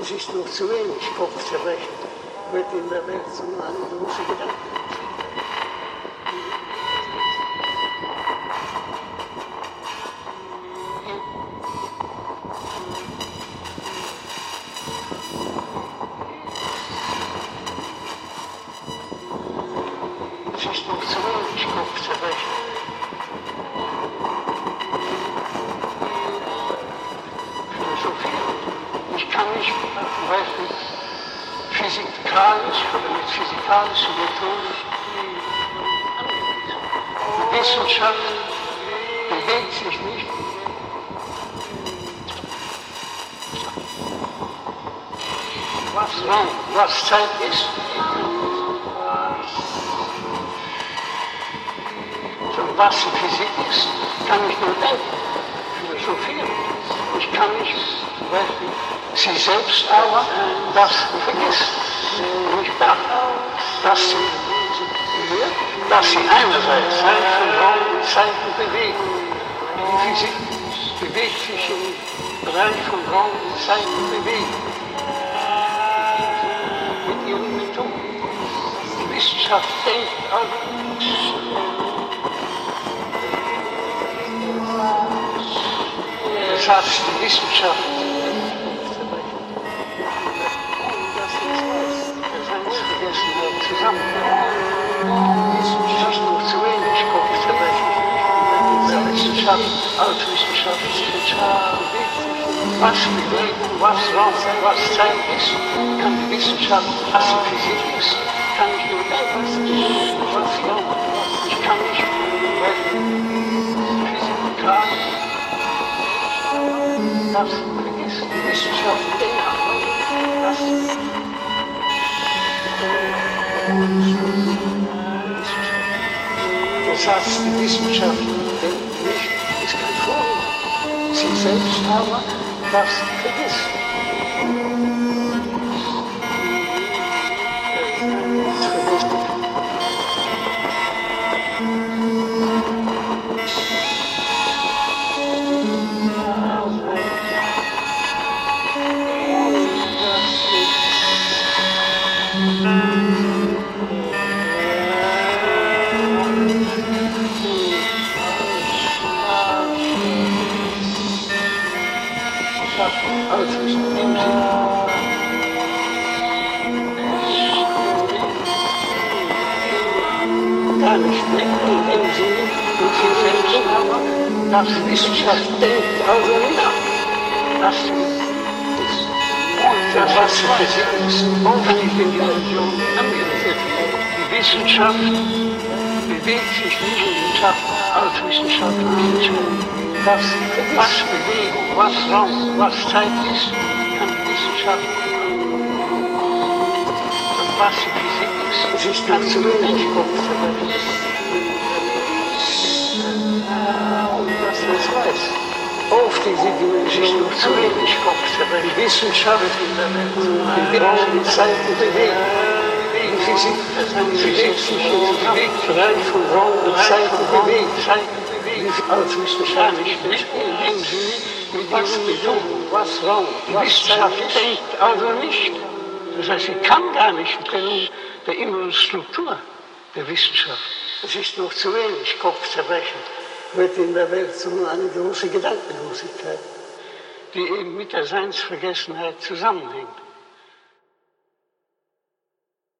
Es ist noch zu wenig Kopfzerbrechen, wird in der Welt so eine große Gedanken. Kann zum Beispiel physikalisch oder mit physikalischen Methoden die Wissenschaft bewegt sich nicht. Was Raum, was Zeit ist. Was Physik ist, kann ich nur denken, philosophieren. Ich kann nicht, sie selbst aber das vergisst. Nicht da. Dass sie, dass sie einerseits Zeit von Raum und Zeiten bewegen. Die Physik bewegt sich im Bereich von Raum und Zeiten bewegen. Mit ihren Methoden. Die Wissenschaft denkt also, Die Wissenschaft zusammen. Wissenschaft noch zu wenig Kopfzerbrechen. Wissenschaft, Altwissenschaft, Wissenschaft was bewegt, was Raum, was Zeit ist, kann die Wissenschaft, was Physik ist, kann denken, was Raum, das heißt, die Wissenschaft denkt nicht, ist kein Vorwurf. Sie selbst aber das vergisst. Alles ist im Sinn. Gar nicht in dem Sinne, und sie selbst aber, Wissenschaft denkt, also nicht. Das ist das, was Physik ist, kann ich in die Religion. Die Wissenschaft bewegt sich nicht in den Schaffen, als Wissenschaft Das, was Bewegung, was Raum, was Zeit ist, kann die Wissenschaft und was die Physik ist, es ist zu wenig. Und dass es weiß. Auf diese Dimension noch zu wenig. Die Wissenschaft in der Welt, die Raum und Zeit bewegen. Die Physik, die Physik sich in den Bereich von Raum und Zeit bewegt. Als Wissenschaft nicht mit was Bewegung, was Raum, die Wissenschaft denkt also nicht. Das heißt, sie kann gar nicht trennen der inneren Struktur der Wissenschaft. Es ist noch zu wenig Kopfzerbrechen, wird in der Welt so eine große Gedankenlosigkeit, die eben mit der Seinsvergessenheit zusammenhängt.